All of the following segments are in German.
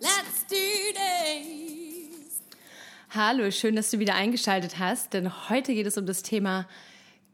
let's do this! Hallo, schön, dass du wieder eingeschaltet hast, denn heute geht es um das Thema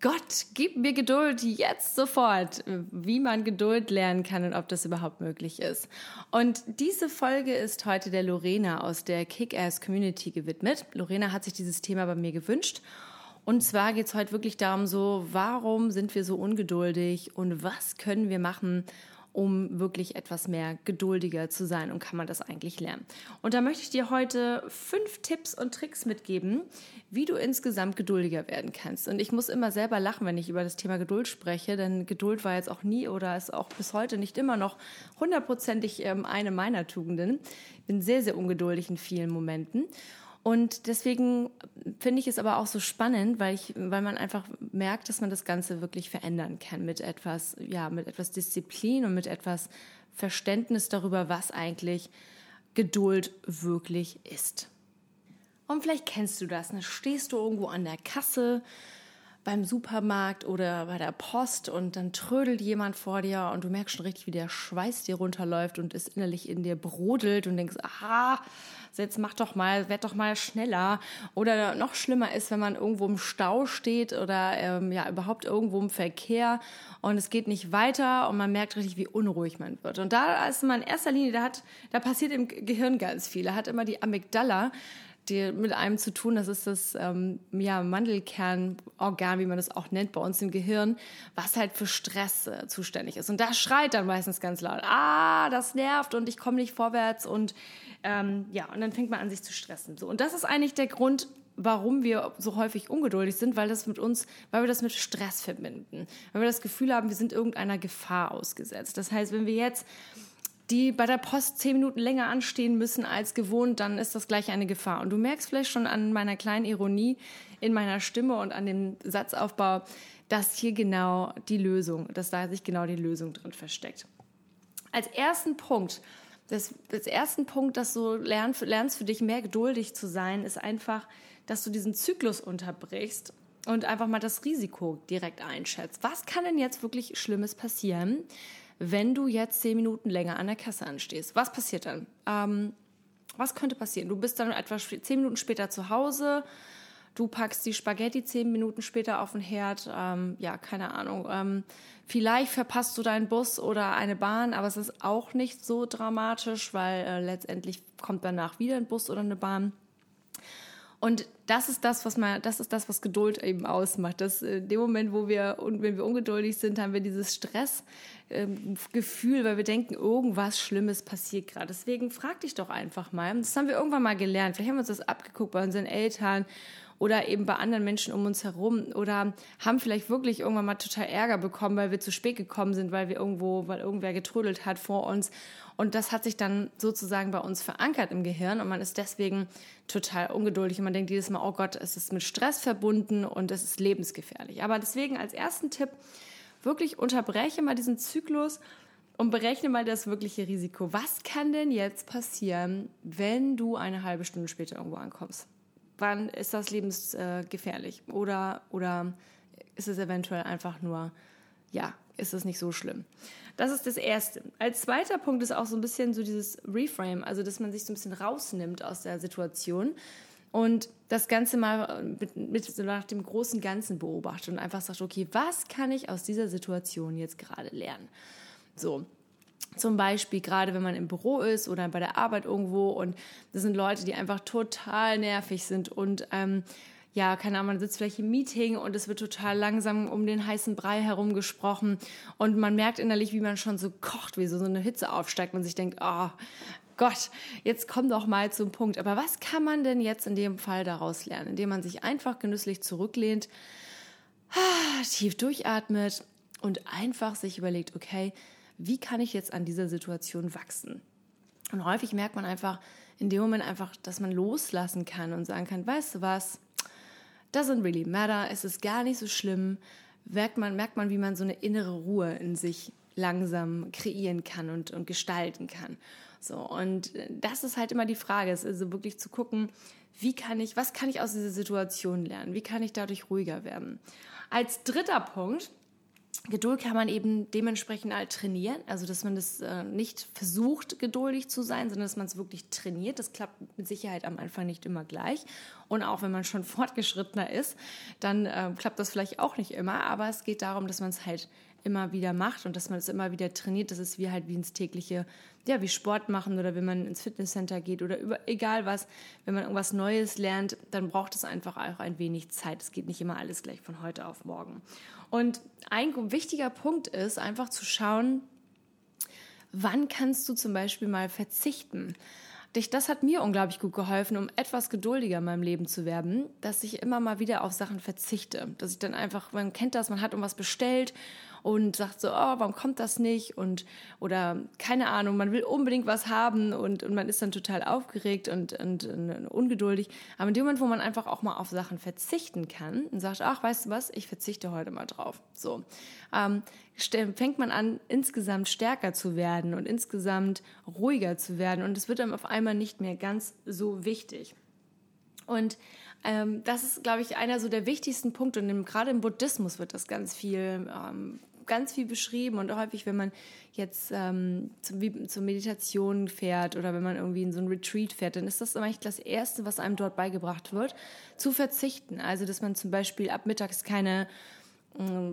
Gott, gib mir Geduld jetzt sofort, wie man Geduld lernen kann und ob das überhaupt möglich ist. Und diese Folge ist heute der Lorena aus der Kick-Ass Community gewidmet. Lorena hat sich dieses Thema bei mir gewünscht. Und zwar geht es heute wirklich darum, so, warum sind wir so ungeduldig und was können wir machen, um wirklich etwas mehr geduldiger zu sein und kann man das eigentlich lernen. Und da möchte ich dir heute fünf Tipps und Tricks mitgeben, wie du insgesamt geduldiger werden kannst. Und ich muss immer selber lachen, wenn ich über das Thema Geduld spreche, denn Geduld war jetzt auch nie oder ist auch bis heute nicht immer noch hundertprozentig ähm, eine meiner Tugenden. Ich bin sehr, sehr ungeduldig in vielen Momenten. Und deswegen finde ich es aber auch so spannend, weil ich, weil man einfach merkt, dass man das Ganze wirklich verändern kann mit etwas, ja, mit etwas Disziplin und mit etwas Verständnis darüber, was eigentlich Geduld wirklich ist. Und vielleicht kennst du das, dann stehst du irgendwo an der Kasse beim Supermarkt oder bei der Post und dann trödelt jemand vor dir und du merkst schon richtig, wie der Schweiß dir runterläuft und es innerlich in dir brodelt und denkst, aha, jetzt mach doch mal, werd doch mal schneller. Oder noch schlimmer ist, wenn man irgendwo im Stau steht oder ähm, ja überhaupt irgendwo im Verkehr und es geht nicht weiter und man merkt richtig, wie unruhig man wird. Und da ist man in erster Linie, da hat, da passiert im Gehirn ganz viel. Da hat immer die Amygdala, die mit einem zu tun. Das ist das ähm, ja, Mandelkernorgan, wie man das auch nennt bei uns im Gehirn, was halt für Stress äh, zuständig ist. Und da schreit dann meistens ganz laut, ah, das nervt und ich komme nicht vorwärts und ähm, ja, und dann fängt man an, sich zu stressen. So, und das ist eigentlich der Grund, warum wir so häufig ungeduldig sind, weil das mit uns, weil wir das mit Stress verbinden, weil wir das Gefühl haben, wir sind irgendeiner Gefahr ausgesetzt. Das heißt, wenn wir jetzt die bei der Post zehn Minuten länger anstehen müssen als gewohnt, dann ist das gleich eine Gefahr. Und du merkst vielleicht schon an meiner kleinen Ironie in meiner Stimme und an dem Satzaufbau, dass hier genau die Lösung, dass da sich genau die Lösung drin versteckt. Als ersten Punkt, das, das ersten Punkt, dass du lernst, lernst für dich mehr geduldig zu sein, ist einfach, dass du diesen Zyklus unterbrichst und einfach mal das Risiko direkt einschätzt. Was kann denn jetzt wirklich Schlimmes passieren? Wenn du jetzt zehn Minuten länger an der Kasse anstehst. Was passiert dann? Ähm, was könnte passieren? Du bist dann etwa zehn Minuten später zu Hause. Du packst die Spaghetti zehn Minuten später auf den Herd. Ähm, ja, keine Ahnung. Ähm, vielleicht verpasst du deinen Bus oder eine Bahn, aber es ist auch nicht so dramatisch, weil äh, letztendlich kommt danach wieder ein Bus oder eine Bahn. Und das ist das, was man, das ist das, was Geduld eben ausmacht. Dass in dem Moment, wo wir, und wenn wir ungeduldig sind, haben wir dieses Stressgefühl, weil wir denken, irgendwas Schlimmes passiert gerade. Deswegen frag dich doch einfach mal. Das haben wir irgendwann mal gelernt. Vielleicht haben wir uns das abgeguckt bei unseren Eltern oder eben bei anderen Menschen um uns herum oder haben vielleicht wirklich irgendwann mal total Ärger bekommen, weil wir zu spät gekommen sind, weil wir irgendwo, weil irgendwer getrödelt hat vor uns. Und das hat sich dann sozusagen bei uns verankert im Gehirn und man ist deswegen total ungeduldig und man denkt jedes Mal, oh Gott, es ist mit Stress verbunden und es ist lebensgefährlich. Aber deswegen als ersten Tipp, wirklich unterbreche mal diesen Zyklus und berechne mal das wirkliche Risiko. Was kann denn jetzt passieren, wenn du eine halbe Stunde später irgendwo ankommst? Wann ist das lebensgefährlich? Oder, oder ist es eventuell einfach nur, ja, ist es nicht so schlimm? Das ist das Erste. Als zweiter Punkt ist auch so ein bisschen so dieses Reframe, also dass man sich so ein bisschen rausnimmt aus der Situation und das Ganze mal mit, mit so nach dem großen Ganzen beobachtet und einfach sagt, okay, was kann ich aus dieser Situation jetzt gerade lernen? So, zum Beispiel gerade wenn man im Büro ist oder bei der Arbeit irgendwo und das sind Leute, die einfach total nervig sind und ähm, ja, keine Ahnung, man sitzt vielleicht im Meeting und es wird total langsam um den heißen Brei herum gesprochen und man merkt innerlich, wie man schon so kocht, wie so, so eine Hitze aufsteigt und sich denkt, oh Gott, jetzt komm doch mal zum Punkt. Aber was kann man denn jetzt in dem Fall daraus lernen? Indem man sich einfach genüsslich zurücklehnt, tief durchatmet und einfach sich überlegt, okay, wie kann ich jetzt an dieser Situation wachsen? Und häufig merkt man einfach in dem Moment einfach, dass man loslassen kann und sagen kann, weißt du was, doesn't really matter, es ist gar nicht so schlimm. Merkt man, merkt man, wie man so eine innere Ruhe in sich langsam kreieren kann und, und gestalten kann. So, und das ist halt immer die Frage, ist also wirklich zu gucken, wie kann ich, was kann ich aus dieser Situation lernen? Wie kann ich dadurch ruhiger werden? Als dritter Punkt Geduld kann man eben dementsprechend halt trainieren, also dass man das äh, nicht versucht, geduldig zu sein, sondern dass man es wirklich trainiert. Das klappt mit Sicherheit am Anfang nicht immer gleich. Und auch wenn man schon fortgeschrittener ist, dann äh, klappt das vielleicht auch nicht immer. Aber es geht darum, dass man es halt immer wieder macht und dass man es immer wieder trainiert. Das ist wie halt wie ins tägliche, ja, wie Sport machen oder wenn man ins Fitnesscenter geht oder über, egal was, wenn man irgendwas Neues lernt, dann braucht es einfach auch ein wenig Zeit. Es geht nicht immer alles gleich von heute auf morgen. Und ein wichtiger Punkt ist einfach zu schauen, wann kannst du zum Beispiel mal verzichten? Das hat mir unglaublich gut geholfen, um etwas geduldiger in meinem Leben zu werden, dass ich immer mal wieder auf Sachen verzichte. Dass ich dann einfach, man kennt das, man hat irgendwas bestellt und sagt so, oh, warum kommt das nicht? Und oder keine Ahnung, man will unbedingt was haben und, und man ist dann total aufgeregt und, und, und ungeduldig. Aber in dem Moment, wo man einfach auch mal auf Sachen verzichten kann und sagt, ach, weißt du was, ich verzichte heute mal drauf. So. Ähm, fängt man an, insgesamt stärker zu werden und insgesamt ruhiger zu werden. Und es wird dann auf einmal nicht mehr ganz so wichtig. Und ähm, das ist, glaube ich, einer so der wichtigsten Punkte. Und gerade im Buddhismus wird das ganz viel, ähm, ganz viel beschrieben. Und häufig, wenn man jetzt ähm, zum, zur Meditation fährt oder wenn man irgendwie in so ein Retreat fährt, dann ist das eigentlich das Erste, was einem dort beigebracht wird, zu verzichten. Also, dass man zum Beispiel ab mittags keine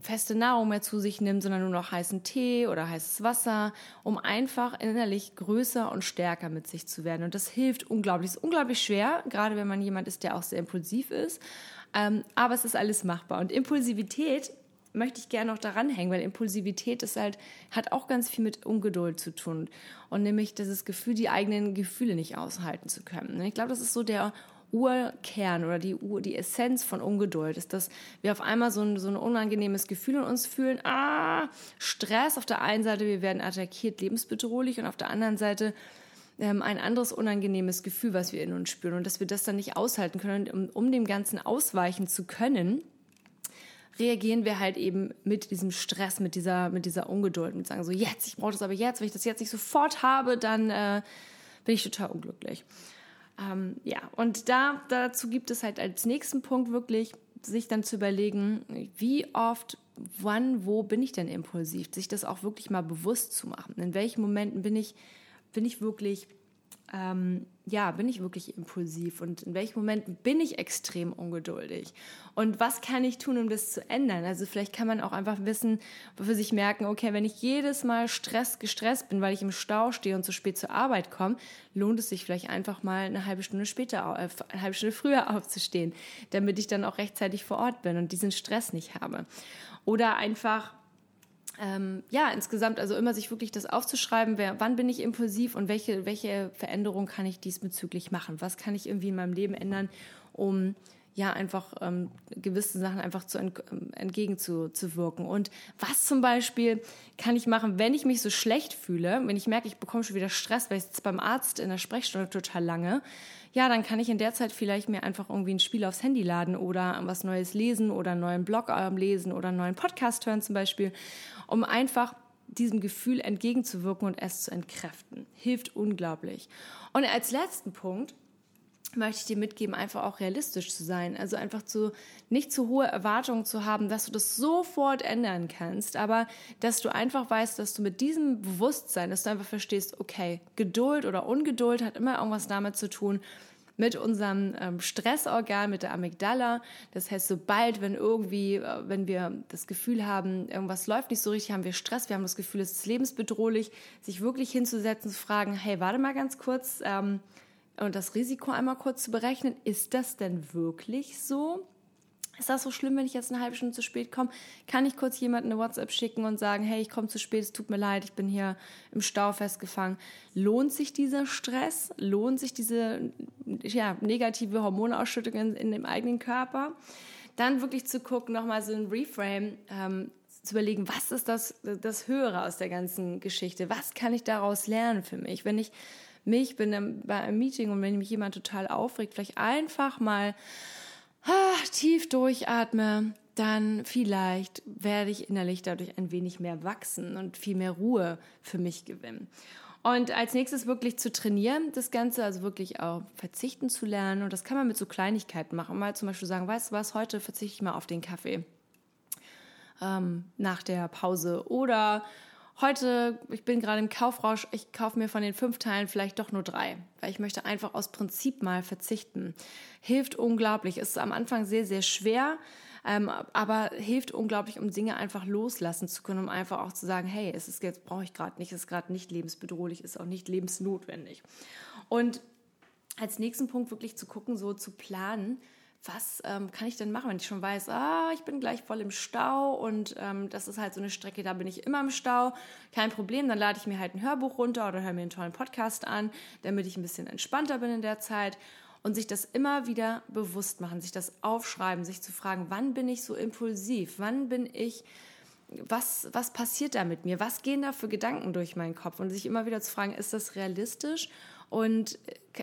feste Nahrung mehr zu sich nimmt, sondern nur noch heißen Tee oder heißes Wasser, um einfach innerlich größer und stärker mit sich zu werden. Und das hilft unglaublich. Es ist unglaublich schwer, gerade wenn man jemand ist, der auch sehr impulsiv ist. Ähm, aber es ist alles machbar. Und Impulsivität möchte ich gerne noch daran hängen, weil Impulsivität ist halt, hat auch ganz viel mit Ungeduld zu tun. Und nämlich dieses Gefühl, die eigenen Gefühle nicht aushalten zu können. Und ich glaube, das ist so der Urkern oder die, Ur, die Essenz von Ungeduld ist, dass wir auf einmal so ein, so ein unangenehmes Gefühl in uns fühlen. Ah, Stress. Auf der einen Seite, wir werden attackiert, lebensbedrohlich. Und auf der anderen Seite ähm, ein anderes unangenehmes Gefühl, was wir in uns spüren. Und dass wir das dann nicht aushalten können, um, um dem Ganzen ausweichen zu können reagieren wir halt eben mit diesem Stress, mit dieser, mit dieser Ungeduld, mit sagen so, jetzt, ich brauche das aber jetzt, wenn ich das jetzt nicht sofort habe, dann äh, bin ich total unglücklich. Ähm, ja, und da, dazu gibt es halt als nächsten Punkt wirklich, sich dann zu überlegen, wie oft, wann, wo bin ich denn impulsiv? Sich das auch wirklich mal bewusst zu machen. In welchen Momenten bin ich, bin ich wirklich ähm, ja, bin ich wirklich impulsiv und in welchen Momenten bin ich extrem ungeduldig? Und was kann ich tun, um das zu ändern? Also vielleicht kann man auch einfach wissen, für sich merken, okay, wenn ich jedes Mal Stress, gestresst bin, weil ich im Stau stehe und zu spät zur Arbeit komme, lohnt es sich vielleicht einfach mal eine halbe Stunde später, äh, eine halbe Stunde früher aufzustehen, damit ich dann auch rechtzeitig vor Ort bin und diesen Stress nicht habe. Oder einfach ähm, ja, insgesamt, also immer sich wirklich das aufzuschreiben, wer, wann bin ich impulsiv und welche, welche Veränderung kann ich diesbezüglich machen? Was kann ich irgendwie in meinem Leben ändern, um ja einfach ähm, gewisse Sachen einfach zu ent, ähm, entgegenzuwirken. Und was zum Beispiel kann ich machen, wenn ich mich so schlecht fühle, wenn ich merke, ich bekomme schon wieder Stress, weil ich jetzt beim Arzt in der Sprechstunde total lange, ja, dann kann ich in der Zeit vielleicht mir einfach irgendwie ein Spiel aufs Handy laden oder was Neues lesen oder einen neuen Blog ähm, lesen oder einen neuen Podcast hören zum Beispiel um einfach diesem Gefühl entgegenzuwirken und es zu entkräften. Hilft unglaublich. Und als letzten Punkt möchte ich dir mitgeben, einfach auch realistisch zu sein. Also einfach zu, nicht zu hohe Erwartungen zu haben, dass du das sofort ändern kannst, aber dass du einfach weißt, dass du mit diesem Bewusstsein, dass du einfach verstehst, okay, Geduld oder Ungeduld hat immer irgendwas damit zu tun, mit unserem ähm, Stressorgan, mit der Amygdala. Das heißt, sobald, wenn irgendwie, äh, wenn wir das Gefühl haben, irgendwas läuft nicht so richtig, haben wir Stress, wir haben das Gefühl, es ist lebensbedrohlich, sich wirklich hinzusetzen, zu fragen, hey, warte mal ganz kurz, ähm, und das Risiko einmal kurz zu berechnen, ist das denn wirklich so? Ist das so schlimm, wenn ich jetzt eine halbe Stunde zu spät komme? Kann ich kurz jemanden eine WhatsApp schicken und sagen, hey, ich komme zu spät, es tut mir leid, ich bin hier im Stau festgefangen. Lohnt sich dieser Stress? Lohnt sich diese ja, negative Hormonausschüttung in, in dem eigenen Körper? Dann wirklich zu gucken, nochmal so ein Reframe, ähm, zu überlegen, was ist das, das Höhere aus der ganzen Geschichte? Was kann ich daraus lernen für mich? Wenn ich mich, bin bei einem Meeting und wenn mich jemand total aufregt, vielleicht einfach mal ah, tief durchatme, dann vielleicht werde ich innerlich dadurch ein wenig mehr wachsen und viel mehr Ruhe für mich gewinnen. Und als nächstes wirklich zu trainieren, das Ganze, also wirklich auch verzichten zu lernen. Und das kann man mit so Kleinigkeiten machen. Mal zum Beispiel sagen, weißt du was, heute verzichte ich mal auf den Kaffee ähm, nach der Pause. Oder heute, ich bin gerade im Kaufrausch, ich kaufe mir von den fünf Teilen vielleicht doch nur drei, weil ich möchte einfach aus Prinzip mal verzichten. Hilft unglaublich. Ist am Anfang sehr, sehr schwer ähm, aber hilft unglaublich, um Dinge einfach loslassen zu können, um einfach auch zu sagen, hey, es ist jetzt brauche ich gerade nicht, es ist gerade nicht lebensbedrohlich, ist auch nicht lebensnotwendig. Und als nächsten Punkt wirklich zu gucken, so zu planen, was ähm, kann ich denn machen, wenn ich schon weiß, ah, ich bin gleich voll im Stau und ähm, das ist halt so eine Strecke, da bin ich immer im Stau. Kein Problem, dann lade ich mir halt ein Hörbuch runter oder höre mir einen tollen Podcast an, damit ich ein bisschen entspannter bin in der Zeit und sich das immer wieder bewusst machen, sich das aufschreiben, sich zu fragen, wann bin ich so impulsiv, wann bin ich, was, was passiert da mit mir, was gehen da für Gedanken durch meinen Kopf und sich immer wieder zu fragen, ist das realistisch und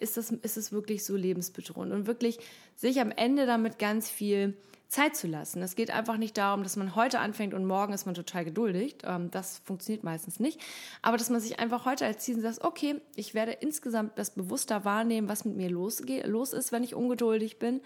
ist das, ist es wirklich so lebensbedrohend und wirklich sich am Ende damit ganz viel Zeit zu lassen. Es geht einfach nicht darum, dass man heute anfängt und morgen ist man total geduldig. Ähm, das funktioniert meistens nicht. Aber dass man sich einfach heute als Ziel sagt, okay, ich werde insgesamt das bewusster wahrnehmen, was mit mir los, los ist, wenn ich ungeduldig bin.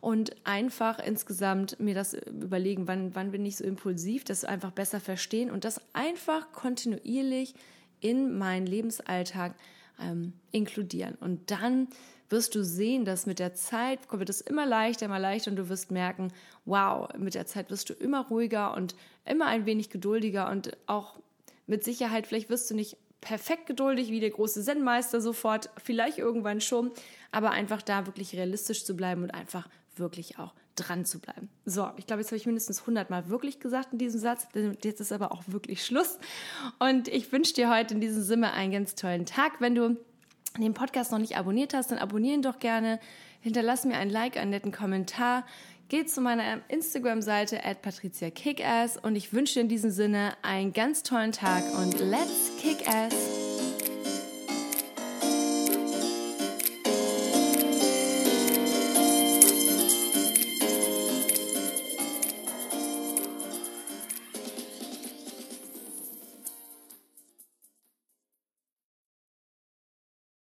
Und einfach insgesamt mir das überlegen, wann, wann bin ich so impulsiv, das einfach besser verstehen und das einfach kontinuierlich in meinen Lebensalltag ähm, inkludieren. Und dann wirst du sehen, dass mit der Zeit wird es immer leichter, immer leichter und du wirst merken, wow, mit der Zeit wirst du immer ruhiger und immer ein wenig geduldiger und auch mit Sicherheit, vielleicht wirst du nicht perfekt geduldig wie der große Zen-Meister sofort, vielleicht irgendwann schon, aber einfach da wirklich realistisch zu bleiben und einfach wirklich auch dran zu bleiben. So, ich glaube, jetzt habe ich mindestens 100 Mal wirklich gesagt in diesem Satz. Jetzt ist aber auch wirklich Schluss. Und ich wünsche dir heute in diesem Sinne einen ganz tollen Tag. Wenn du den Podcast noch nicht abonniert hast, dann abonnieren doch gerne. Hinterlass mir ein Like, einen netten Kommentar. Geh zu meiner Instagram-Seite at patriziakickass und ich wünsche dir in diesem Sinne einen ganz tollen Tag und let's kick ass!